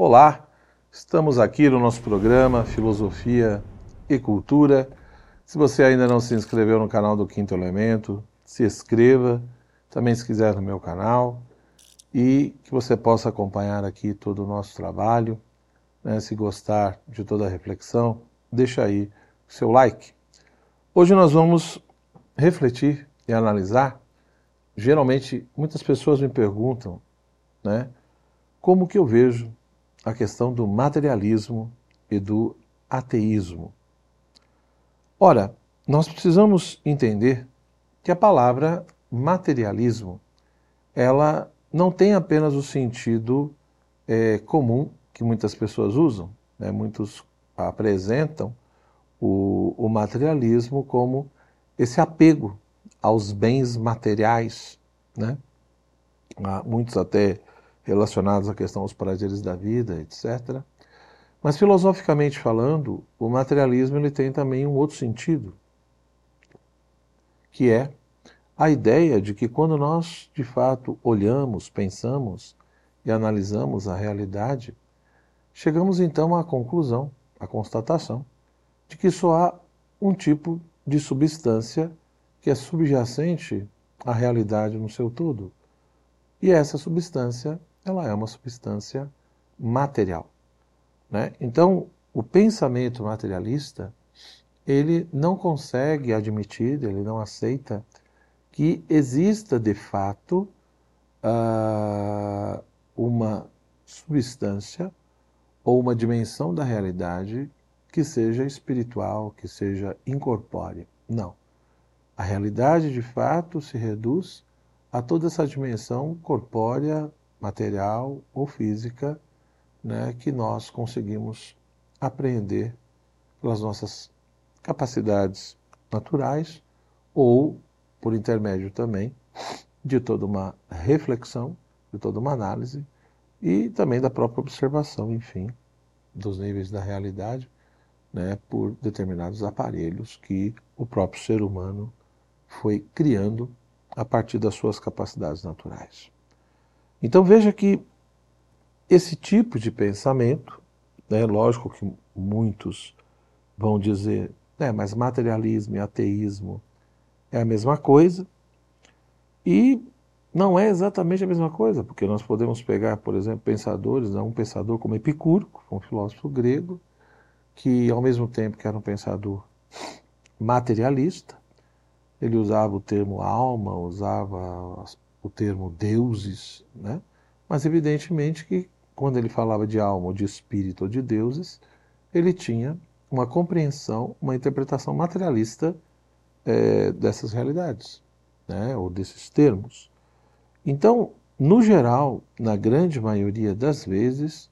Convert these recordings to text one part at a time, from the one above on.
Olá, estamos aqui no nosso programa Filosofia e Cultura. Se você ainda não se inscreveu no canal do Quinto Elemento, se inscreva. Também se quiser no meu canal e que você possa acompanhar aqui todo o nosso trabalho. Né? Se gostar de toda a reflexão, deixa aí o seu like. Hoje nós vamos refletir e analisar. Geralmente, muitas pessoas me perguntam, né, como que eu vejo a questão do materialismo e do ateísmo. Ora, nós precisamos entender que a palavra materialismo ela não tem apenas o sentido é, comum que muitas pessoas usam. Né? Muitos apresentam o, o materialismo como esse apego aos bens materiais, né? Muitos até relacionados à questão dos prazeres da vida, etc. Mas filosoficamente falando, o materialismo ele tem também um outro sentido, que é a ideia de que quando nós de fato olhamos, pensamos e analisamos a realidade, chegamos então à conclusão, à constatação, de que só há um tipo de substância que é subjacente à realidade no seu todo. E essa substância ela é uma substância material. Né? Então, o pensamento materialista, ele não consegue admitir, ele não aceita que exista de fato uh, uma substância ou uma dimensão da realidade que seja espiritual, que seja incorpórea. Não. A realidade de fato se reduz a toda essa dimensão corpórea, material ou física né, que nós conseguimos apreender pelas nossas capacidades naturais ou por intermédio também de toda uma reflexão, de toda uma análise e também da própria observação, enfim, dos níveis da realidade, né, por determinados aparelhos que o próprio ser humano foi criando a partir das suas capacidades naturais. Então veja que esse tipo de pensamento, né, lógico que muitos vão dizer, é, mas materialismo e ateísmo é a mesma coisa, e não é exatamente a mesma coisa, porque nós podemos pegar, por exemplo, pensadores, né, um pensador como Epicuro, um filósofo grego, que ao mesmo tempo que era um pensador materialista, ele usava o termo alma, usava o termo deuses, né? mas evidentemente que quando ele falava de alma, ou de espírito, ou de deuses, ele tinha uma compreensão, uma interpretação materialista é, dessas realidades, né? ou desses termos. Então, no geral, na grande maioria das vezes,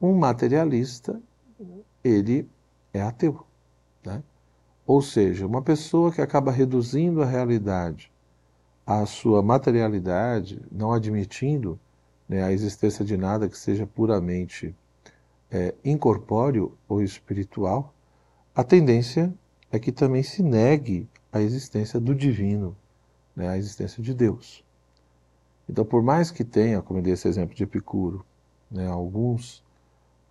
um materialista, ele é ateu. Né? Ou seja, uma pessoa que acaba reduzindo a realidade à sua materialidade, não admitindo né, a existência de nada que seja puramente é, incorpóreo ou espiritual, a tendência é que também se negue a existência do divino, né, a existência de Deus. Então, por mais que tenha, como eu dei esse exemplo de Epicuro, né, alguns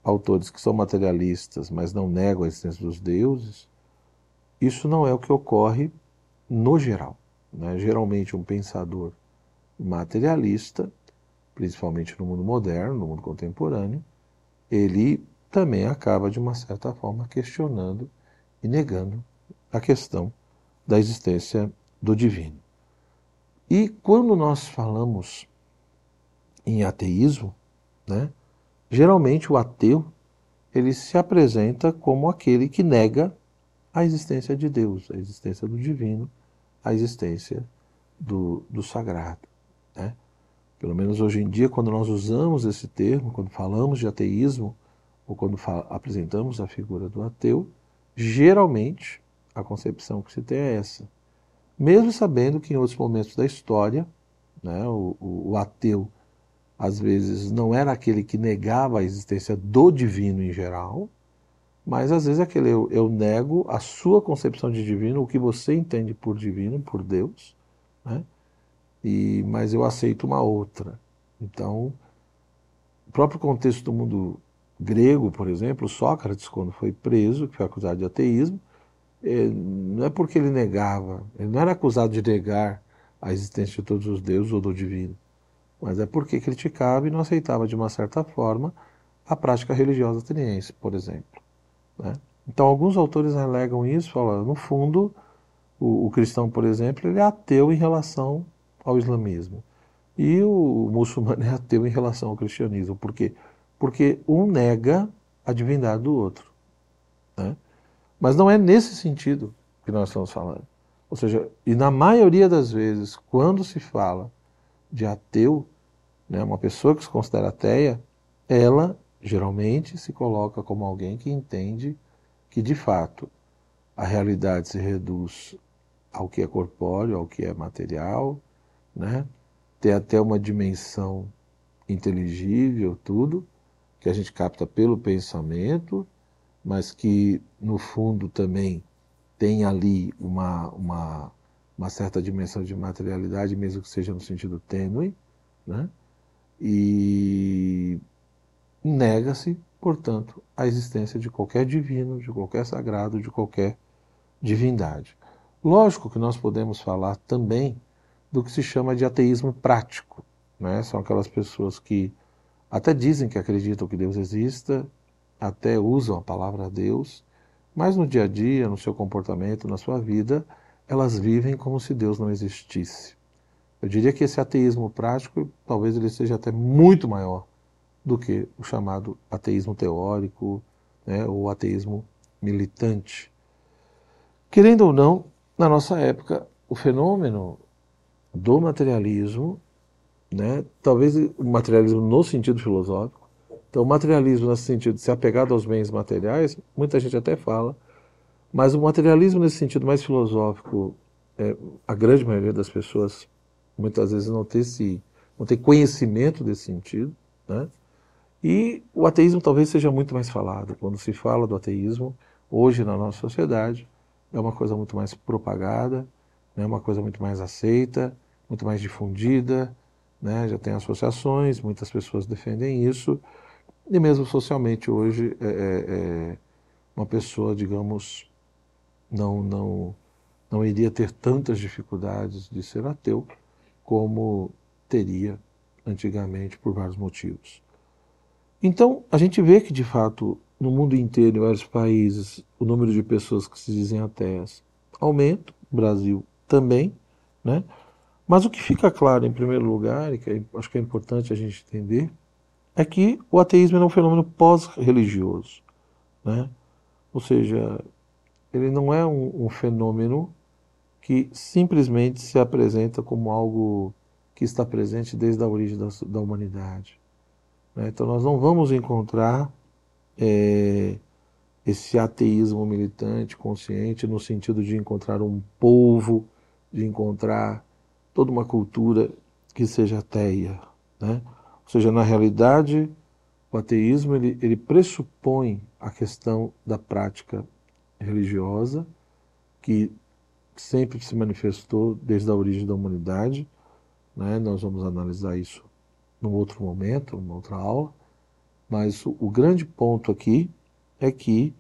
autores que são materialistas, mas não negam a existência dos deuses, isso não é o que ocorre no geral. Né? Geralmente, um pensador materialista, principalmente no mundo moderno, no mundo contemporâneo, ele também acaba, de uma certa forma, questionando e negando a questão da existência do divino. E quando nós falamos em ateísmo, né, geralmente o ateu ele se apresenta como aquele que nega a existência de Deus, a existência do divino, a existência do, do sagrado. Né? Pelo menos hoje em dia, quando nós usamos esse termo, quando falamos de ateísmo, ou quando apresentamos a figura do ateu, geralmente a concepção que se tem é essa. Mesmo sabendo que em outros momentos da história, né, o, o, o ateu às vezes não era aquele que negava a existência do divino em geral, mas às vezes é aquele eu, eu nego a sua concepção de divino, o que você entende por divino, por Deus, né? E, mas eu aceito uma outra. Então, o próprio contexto do mundo grego, por exemplo, Sócrates, quando foi preso, que foi acusado de ateísmo, eh, não é porque ele negava, ele não era acusado de negar a existência de todos os deuses ou do divino, mas é porque criticava e não aceitava de uma certa forma a prática religiosa ateniense, por exemplo. Né? Então, alguns autores alegam isso, falam, no fundo, o, o, cristão, por exemplo, ele é ateu em relação ao islamismo. E o, o muçulmano é ateu em relação ao cristianismo. Por quê? Porque um nega a divindade do outro. Né? Mas não é nesse sentido que nós estamos falando. Ou seja, e na maioria das vezes, quando se fala de ateu, né, uma pessoa que se considera ateia, ela geralmente se coloca como alguém que entende que de fato a realidade se reduz ao que é corpóreo, ao que é material, né? Tem até uma dimensão inteligível, tudo, que a gente capta pelo pensamento, mas que no fundo também tem ali uma, uma, uma certa dimensão de materialidade, mesmo que seja no sentido tênue, né? E nega-se, portanto, a existência de qualquer divino, de qualquer sagrado, de qualquer divindade. Lógico que nós podemos falar também do que se chama de ateísmo prático. Né? São aquelas pessoas que até dizem que acreditam que Deus exista, até usam a palavra Deus, mas no dia a dia, no seu comportamento, na sua vida, elas vivem como se Deus não existisse. Eu diria que esse ateísmo prático, talvez ele seja até muito maior do que o chamado ateísmo teórico né, ou ateísmo militante. Querendo ou não, na nossa época, o fenômeno do materialismo, né, talvez o materialismo no sentido filosófico, então o materialismo nesse sentido de ser apegado aos bens materiais, muita gente até fala, mas o materialismo nesse sentido mais filosófico, é, a grande maioria das pessoas muitas vezes não tem, esse, não tem conhecimento desse sentido, né? E o ateísmo talvez seja muito mais falado. Quando se fala do ateísmo, hoje na nossa sociedade, é uma coisa muito mais propagada, é né, uma coisa muito mais aceita, muito mais difundida, né? já tem associações, muitas pessoas defendem isso, e mesmo socialmente hoje, é, é, é uma pessoa, digamos, não, não, não iria ter tantas dificuldades de ser ateu como teria antigamente por vários motivos. Então, a gente vê que, de fato, no mundo inteiro, em vários países, o número de pessoas que se dizem ateias aumenta, Brasil também, né? Mas o que fica claro, em primeiro lugar, e que é, acho que é importante a gente entender, é que o ateísmo é um fenômeno pós-religioso, né? Ou seja, ele não é um, um fenômeno que simplesmente se apresenta como algo que está presente desde a origem da, da humanidade. Né? Então nós não vamos encontrar é, esse ateísmo militante, consciente, no sentido de encontrar um povo, de encontrar toda uma cultura que seja ateia. Né? Ou seja, na realidade, o ateísmo ele, ele pressupõe a questão da prática religiosa, que sempre se manifestou desde a origem da humanidade. Né? Nós vamos analisar isso num outro momento, numa outra aula, mas o, o grande ponto aqui é que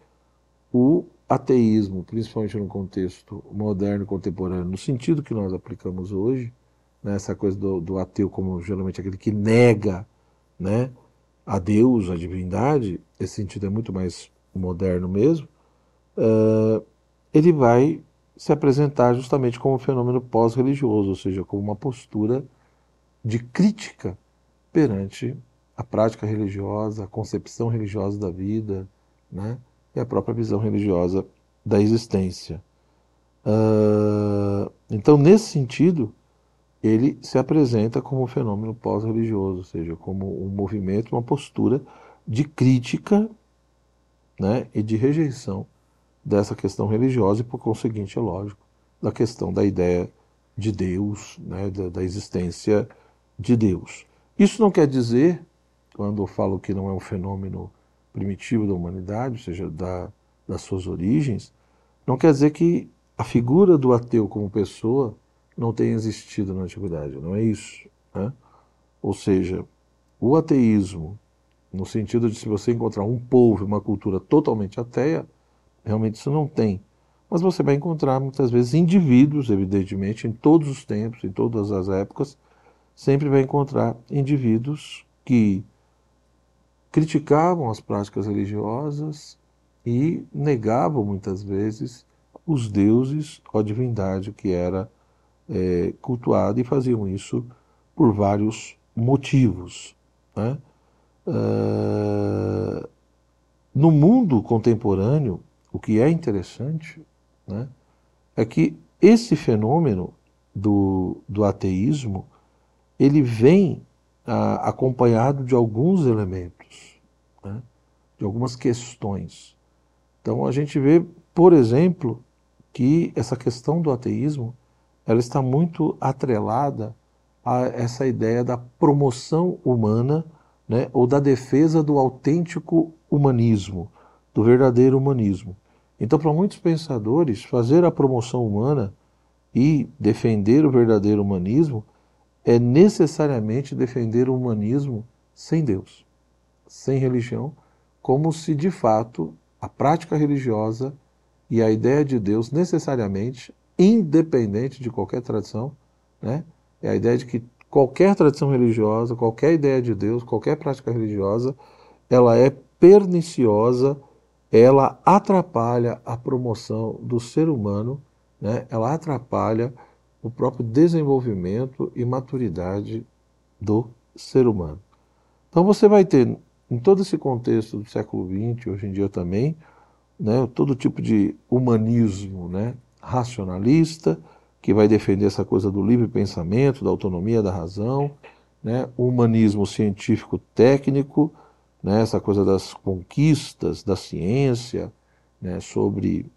o ateísmo, principalmente no contexto moderno e contemporâneo, no sentido que nós aplicamos hoje, né, essa coisa do, do, ateu como geralmente aquele que nega né, a Deus, a divindade, esse sentido é muito mais moderno mesmo, uh, ele vai se apresentar justamente como um fenômeno pós-religioso, ou seja, como uma postura de crítica perante a prática religiosa, a concepção religiosa da vida, né? e a própria visão religiosa da existência. Uh, então, nesse sentido, ele se apresenta como um fenômeno pós-religioso, ou seja, como um movimento, uma postura de crítica né, e de rejeição dessa questão religiosa e, por conseguinte, é lógico, da questão da ideia de Deus, né, da, da existência de Deus. Isso não quer dizer, quando eu falo que não é um fenômeno primitivo da humanidade, ou seja, da, das suas origens, não quer dizer que a figura do ateu como pessoa não tenha existido na antiguidade. Não é isso. Né? Ou seja, o ateísmo no sentido de se você encontrar um povo, uma cultura totalmente ateia, realmente isso não tem. Mas você vai encontrar muitas vezes indivíduos, evidentemente, em todos os tempos, em todas as épocas, sempre vai encontrar indivíduos que criticavam as práticas religiosas e negavam muitas vezes os deuses ou a divindade que era é, cultuada e faziam isso por vários motivos. Né? Uh, no mundo contemporâneo, o que é interessante né, é que esse fenômeno do, do ateísmo ele vem ah, acompanhado de alguns elementos, né, de algumas questões. Então a gente vê, por exemplo, que essa questão do ateísmo ela está muito atrelada a essa ideia da promoção humana né, ou da defesa do autêntico humanismo, do verdadeiro humanismo. Então, para muitos pensadores, fazer a promoção humana e defender o verdadeiro humanismo é necessariamente defender o humanismo sem Deus, sem religião, como se de fato a prática religiosa e a ideia de Deus necessariamente, independente de qualquer tradição, né? é a ideia de que qualquer tradição religiosa, qualquer ideia de Deus, qualquer prática religiosa, ela é perniciosa ela atrapalha a promoção do ser humano, né? ela atrapalha o próprio desenvolvimento e maturidade do ser humano. Então você vai ter, em todo esse contexto do século XX, hoje em dia também, né, todo tipo de humanismo né, racionalista, que vai defender essa coisa do livre pensamento, da autonomia da razão, né, o humanismo científico técnico, né, essa coisa das conquistas da ciência né, sobre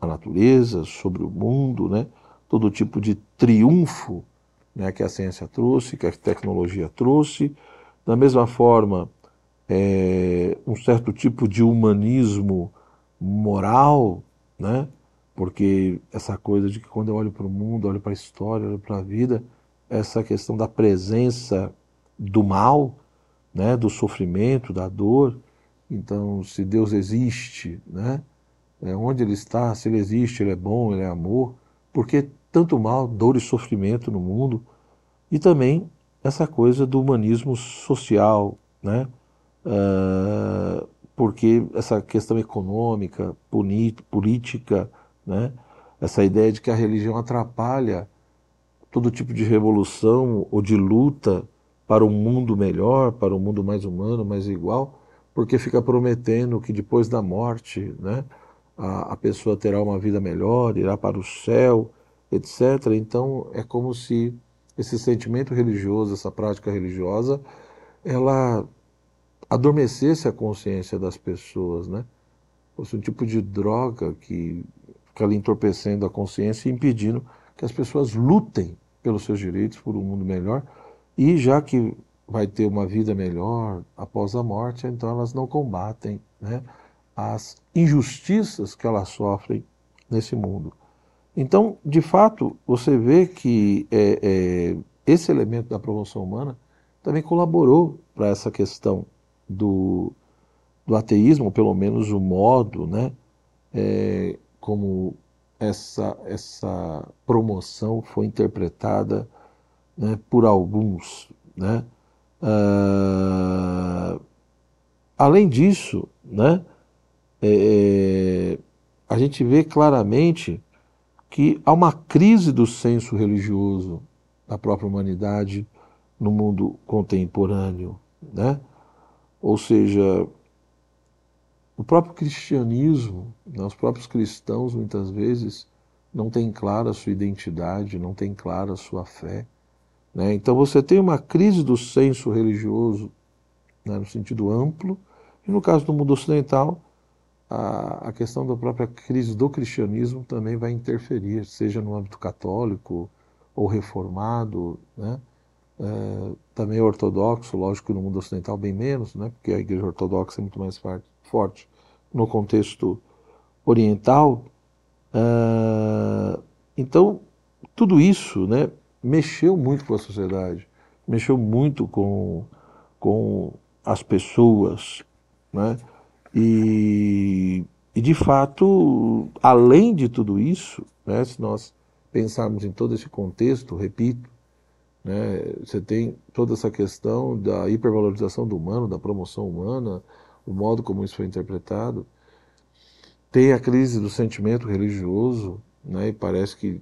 a natureza, sobre o mundo, né, todo tipo de triunfo né, que a ciência trouxe, que a tecnologia trouxe. Da mesma forma, é, um certo tipo de humanismo moral, né, porque essa coisa de que quando eu olho para o mundo, olho para a história, olho para a vida, essa questão da presença do mal, né, do sofrimento, da dor. Então, se Deus existe, né, é, onde Ele está, se Ele existe, Ele é bom, Ele é amor, porque tanto mal, dor e sofrimento no mundo, e também essa coisa do humanismo social, né, uh, porque essa questão econômica, política, né, essa ideia de que a religião atrapalha todo tipo de revolução ou de luta para um mundo melhor, para um mundo mais humano, mais igual, porque fica prometendo que depois da morte, né, a, a pessoa terá uma vida melhor, irá para o céu, etc. Então é como se esse sentimento religioso, essa prática religiosa, ela adormecesse a consciência das pessoas, né? Fosse um tipo de droga que fica ali entorpecendo a consciência e impedindo que as pessoas lutem pelos seus direitos, por um mundo melhor, e já que vai ter uma vida melhor após a morte, então elas não combatem né, as injustiças que elas sofrem nesse mundo. Então, de fato, você vê que é, é, esse elemento da promoção humana também colaborou para essa questão do, do ateísmo, ou pelo menos o modo né, é, como essa, essa promoção foi interpretada né, por alguns. Né? Uh, além disso, né, é, é, a gente vê claramente que há uma crise do senso religioso da própria humanidade no mundo contemporâneo. Né? Ou seja, o próprio cristianismo, né, os próprios cristãos muitas vezes não têm clara a sua identidade, não têm clara a sua fé. Né? Então você tem uma crise do senso religioso né, no sentido amplo, e no caso do mundo ocidental, a, a, questão da própria crise do cristianismo também vai interferir, seja no âmbito católico ou reformado, né? É, também ortodoxo, lógico que no mundo ocidental bem menos, né? porque a igreja ortodoxa é muito mais forte no contexto oriental. É, então, tudo isso né, mexeu muito com a sociedade, mexeu muito com, com as pessoas, né? E, e de fato, além de tudo isso, né, se nós pensarmos em todo esse contexto, repito, né, você tem toda essa questão da hipervalorização do humano, da promoção humana, o modo como isso foi interpretado. Tem a crise do sentimento religioso, né, e parece que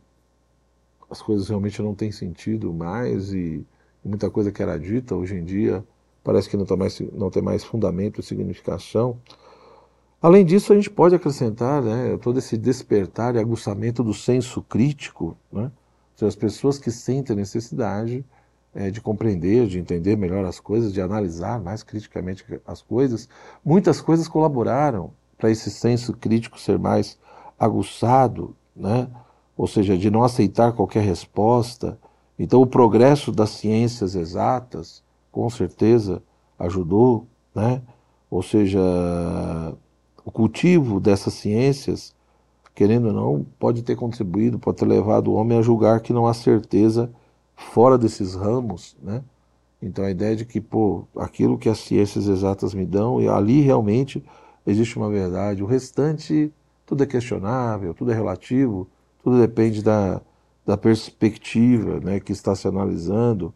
as coisas realmente não têm sentido mais e muita coisa que era dita hoje em dia parece que não, tá mais, não tem mais fundamento e significação. Além disso, a gente pode acrescentar né, todo esse despertar e aguçamento do senso crítico, né? as pessoas que sentem a necessidade é, de compreender, de entender melhor as coisas, de analisar mais criticamente as coisas, muitas coisas colaboraram para esse senso crítico ser mais aguçado, né? ou seja, de não aceitar qualquer resposta. Então, o progresso das ciências exatas, com certeza, ajudou, né? ou seja, o cultivo dessas ciências, querendo ou não, pode ter contribuído, pode ter levado o homem a julgar que não há certeza fora desses ramos, né? Então a ideia de que, pô, aquilo que as ciências exatas me dão, e ali realmente existe uma verdade, o restante tudo é questionável, tudo é relativo, tudo depende da, da perspectiva né, que está se analisando.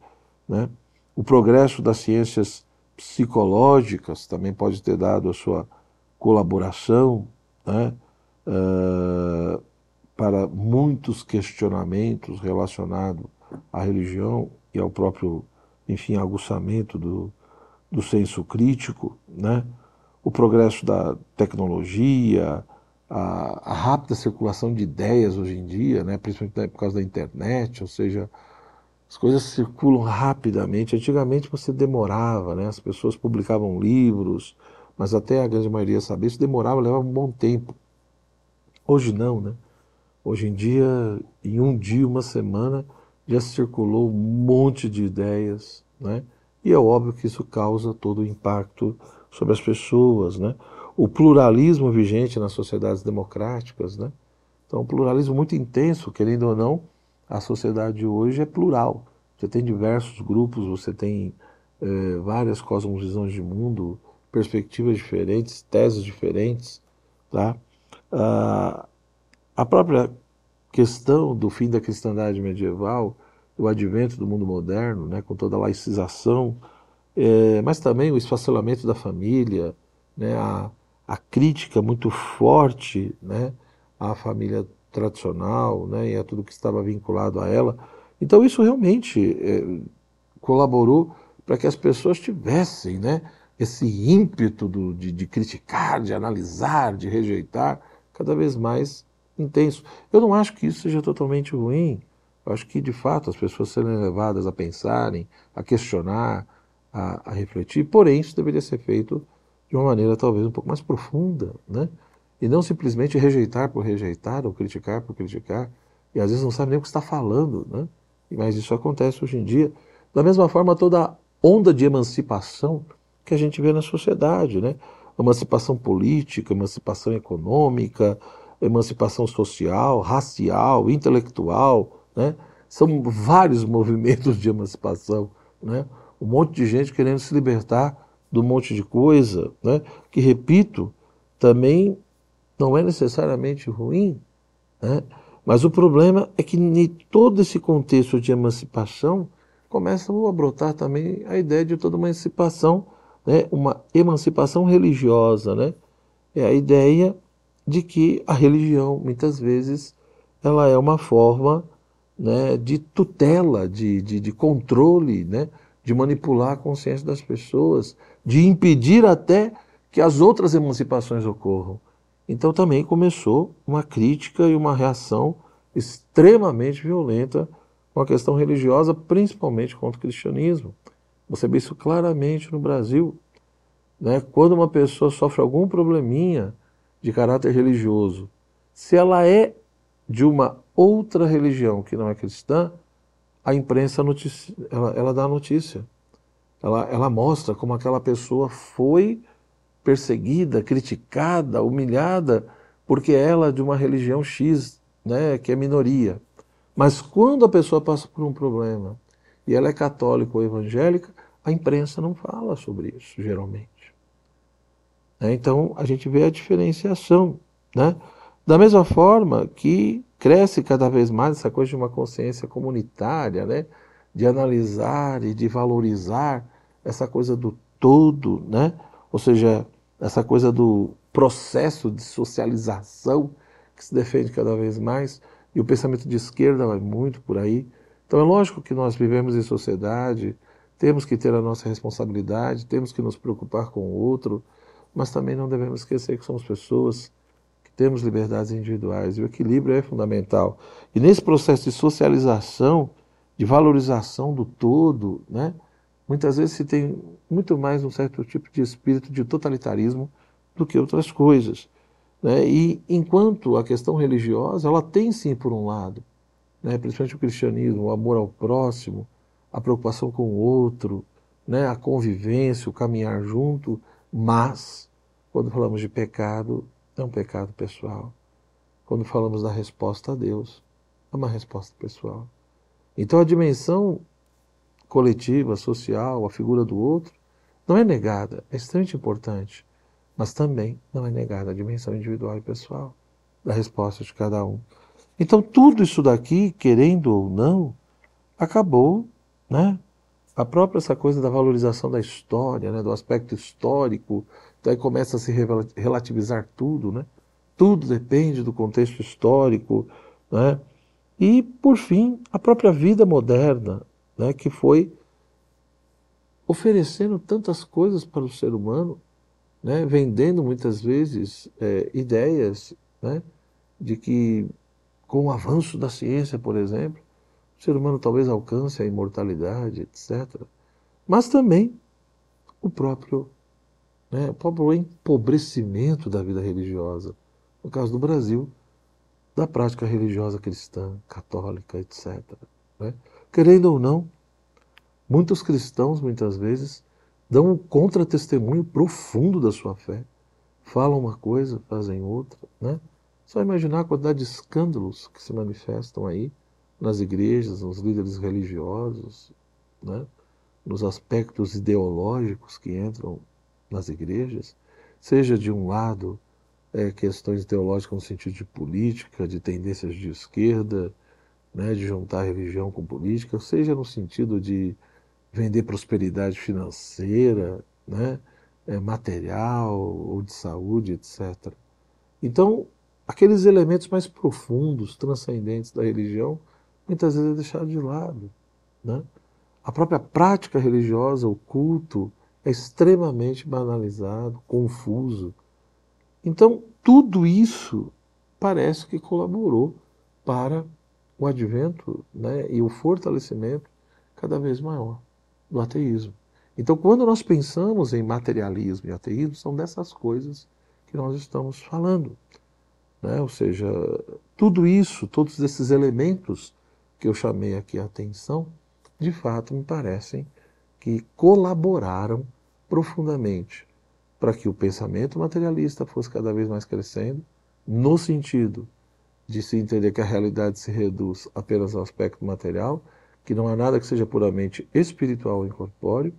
Né? O progresso das ciências psicológicas também pode ter dado a sua colaboração né, uh, para muitos questionamentos relacionados à religião e ao próprio, enfim, aguçamento do, do senso crítico, né? o progresso da tecnologia, a, a, rápida circulação de ideias hoje em dia, né? principalmente por causa da internet, ou seja, as coisas circulam rapidamente. Antigamente você demorava, né? as pessoas publicavam livros, mas até a grande maioria saber, isso demorava, levava um bom tempo. Hoje não, né? Hoje em dia, em um dia, uma semana, já circulou um monte de ideias, né? E é óbvio que isso causa todo o impacto sobre as pessoas, né? O pluralismo vigente nas sociedades democráticas, né? Então, um pluralismo muito intenso, querendo ou não, a sociedade hoje é plural. Você tem diversos grupos, você tem é, várias cosmovisões de mundo, perspectivas diferentes, teses diferentes, tá? Ah, a própria questão do fim da cristandade medieval, o advento do mundo moderno, né, com toda a laicização, é, mas também o esfacelamento da família, né, a, a crítica muito forte né, à família tradicional né, e a tudo que estava vinculado a ela. Então isso realmente é, colaborou para que as pessoas tivessem né, esse ímpeto do, de, de criticar, de analisar, de rejeitar, cada vez mais intenso. Eu não acho que isso seja totalmente ruim. Eu acho que, de fato, as pessoas serem levadas a pensarem, a questionar, a, a, refletir, porém, isso deveria ser feito de uma maneira talvez um pouco mais profunda, né? E não simplesmente rejeitar por rejeitar ou criticar por criticar, e às vezes não sabe nem o que está falando, né? Mas isso acontece hoje em dia. Da mesma forma, toda a onda de emancipação que a gente vê na sociedade, né? Emancipação política, emancipação econômica, emancipação social, racial, intelectual, né? São vários movimentos de emancipação, né? Um monte de gente querendo se libertar um monte de coisa, né? Que repito, também não é necessariamente ruim, né? Mas o problema é que em todo esse contexto de emancipação começa a brotar também a ideia de toda uma emancipação né, uma emancipação religiosa, né? É a ideia de que a religião, muitas vezes, ela é uma forma né, de tutela, de, de, de controle, né, de manipular a consciência das pessoas, de impedir até que as outras emancipações ocorram. Então também começou uma crítica e uma reação extremamente violenta com a questão religiosa, principalmente contra o cristianismo. Você vê isso claramente no Brasil. Né? Quando uma pessoa sofre algum probleminha de caráter religioso, se ela é de uma outra religião que não é cristã, a imprensa ela, ela dá notícia. Ela, ela mostra como aquela pessoa foi perseguida, criticada, humilhada, porque ela é de uma religião X, né, que é minoria. Mas quando a pessoa passa por um problema e ela é católica ou evangélica, A imprensa não fala sobre isso, geralmente. É, então, a gente vê a diferenciação. Né? Da mesma forma que cresce cada vez mais essa coisa de uma consciência comunitária, né? de analisar e de valorizar essa coisa do todo, né? ou seja, essa coisa do processo de socialização que se defende cada vez mais, e o pensamento de esquerda vai muito por aí. Então é lógico que nós vivemos em sociedade, temos que ter a nossa responsabilidade, temos que nos preocupar com o outro, mas também não devemos esquecer que somos pessoas, que temos liberdades individuais, e o equilíbrio é fundamental. E nesse processo de socialização, de valorização do todo, né, muitas vezes se tem muito mais um certo tipo de espírito de totalitarismo do que outras coisas. Né? E enquanto a questão religiosa, ela tem sim, por um lado, né, principalmente o cristianismo, o amor ao próximo, a preocupação com o outro, né, a convivência, o caminhar junto, mas quando falamos de pecado, é um pecado pessoal. Quando falamos da resposta a Deus, é uma resposta pessoal. Então a dimensão coletiva, social, a figura do outro, não é negada, é extremamente importante, mas também não é negada a dimensão individual e pessoal da resposta de cada um. Então tudo isso daqui, querendo ou não, acabou, né? A própria essa coisa da valorização da história, né, do aspecto histórico, daí começa a se relativizar tudo, né? Tudo depende do contexto histórico, né? E, por fim, a própria vida moderna, né, que foi oferecendo tantas coisas para o ser humano, né, vendendo muitas vezes é, ideias né, de que, com o avanço da ciência, por exemplo, o ser humano talvez alcance a imortalidade, etc. Mas também o próprio, né, o próprio empobrecimento da vida religiosa. No caso do Brasil, da prática religiosa cristã, católica, etc. Né? Querendo ou não, muitos cristãos, muitas vezes, dão um contra-testemunho profundo da sua fé. Falam uma coisa, fazem outra. Né? Só imaginar a quantidade de escândalos que se manifestam aí nas igrejas, nos líderes religiosos, né? nos aspectos ideológicos que entram nas igrejas, seja de um lado é, questões teológicas no sentido de política, de tendências de esquerda, né, de juntar religião com política, seja no sentido de vender prosperidade financeira, né, é, material ou de saúde, etc. Então, aqueles elementos mais profundos, transcendentes da religião, muitas vezes é deixado de lado. Né? A própria prática religiosa, o culto, é extremamente banalizado, confuso. Então, tudo isso parece que colaborou para o advento né, e o fortalecimento cada vez maior do ateísmo. Então, quando nós pensamos em materialismo e ateísmo, são dessas coisas que nós estamos falando. Né? Ou seja, tudo isso, todos esses elementos que eu chamei aqui a atenção, de fato me parecem que colaboraram profundamente para que o pensamento materialista fosse cada vez mais crescendo, no sentido de se entender que a realidade se reduz apenas ao aspecto material, que não há nada que seja puramente espiritual ou incorpóreo,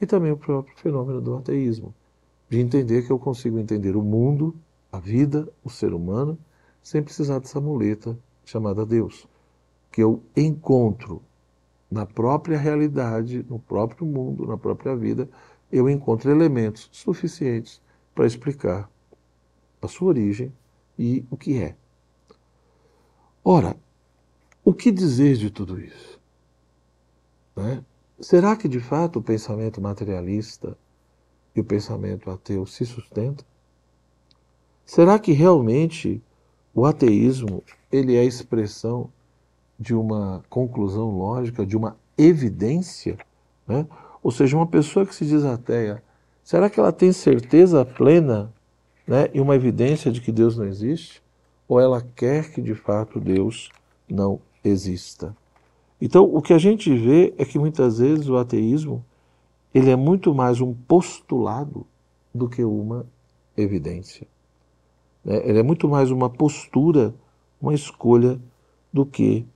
e também o próprio fenômeno do ateísmo, de entender que eu consigo entender o mundo, a vida, o ser humano, sem precisar dessa muleta chamada Deus, que eu encontro na própria realidade, no próprio mundo, na própria vida, eu encontro elementos suficientes para explicar a sua origem e o que é. Ora, o que dizer de tudo isso? Né? Será que de fato o pensamento materialista e o pensamento ateu se sustentam? Será que realmente o ateísmo ele é a expressão de uma conclusão lógica, de uma evidência? Né? Ou seja, uma pessoa que se diz ateia, será que ela tem certeza plena né, e uma evidência de que Deus não existe? Ou ela quer que de fato Deus não exista? Então, o que a gente vê é que muitas vezes o ateísmo ele é muito mais um postulado do que uma evidência. Né? Ele é muito mais uma postura, uma escolha, do que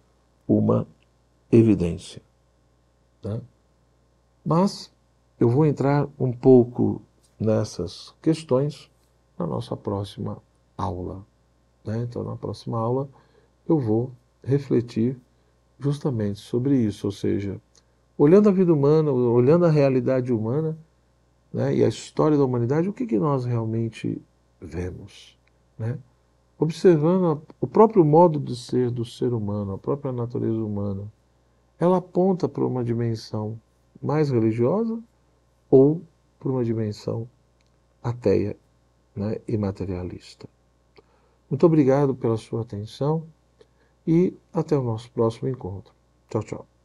uma evidência. Tá? Mas eu vou entrar um pouco nessas questões na nossa próxima aula. Né? Então, na próxima aula, eu vou refletir justamente sobre isso, ou seja, olhando a vida humana, olhando a realidade humana né, e a história da humanidade, o que, que nós realmente vemos? Né? Observando o próprio modo de ser do ser humano, a própria natureza humana, ela aponta para uma dimensão mais religiosa ou para uma dimensão ateia né, e materialista. Muito obrigado pela sua atenção e até o nosso próximo encontro. Tchau, tchau.